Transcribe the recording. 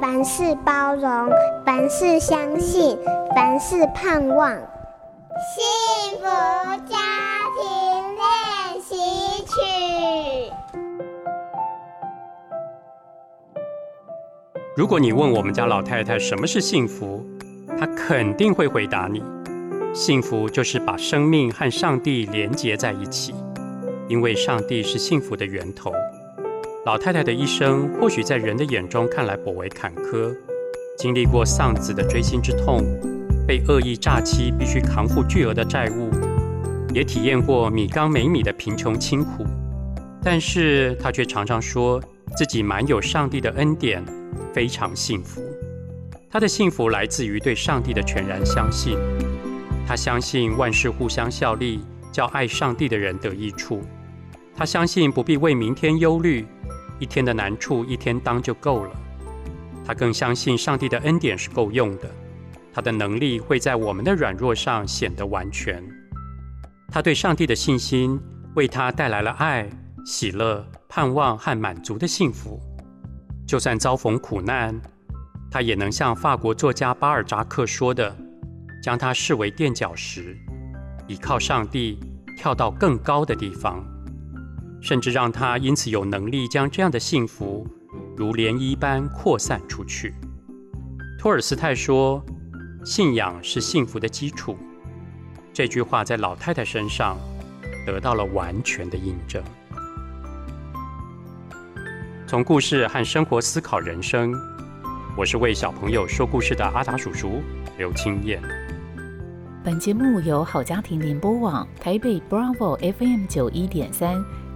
凡事包容，凡事相信，凡事盼望。幸福家庭练习曲。如果你问我们家老太太什么是幸福，她肯定会回答你：幸福就是把生命和上帝连接在一起，因为上帝是幸福的源头。老太太的一生或许在人的眼中看来颇为坎坷，经历过丧子的锥心之痛，被恶意诈欺必须扛负巨额的债务，也体验过米缸没米的贫穷清苦。但是她却常常说自己满有上帝的恩典，非常幸福。她的幸福来自于对上帝的全然相信。她相信万事互相效力，叫爱上帝的人得益处。她相信不必为明天忧虑。一天的难处一天当就够了。他更相信上帝的恩典是够用的，他的能力会在我们的软弱上显得完全。他对上帝的信心为他带来了爱、喜乐、盼望和满足的幸福。就算遭逢苦难，他也能像法国作家巴尔扎克说的，将它视为垫脚石，依靠上帝跳到更高的地方。甚至让他因此有能力将这样的幸福如涟漪般扩散出去。托尔斯泰说：“信仰是幸福的基础。”这句话在老太太身上得到了完全的印证。从故事和生活思考人生，我是为小朋友说故事的阿达叔叔刘清燕。本节目由好家庭联播网台北 Bravo FM 九一点三。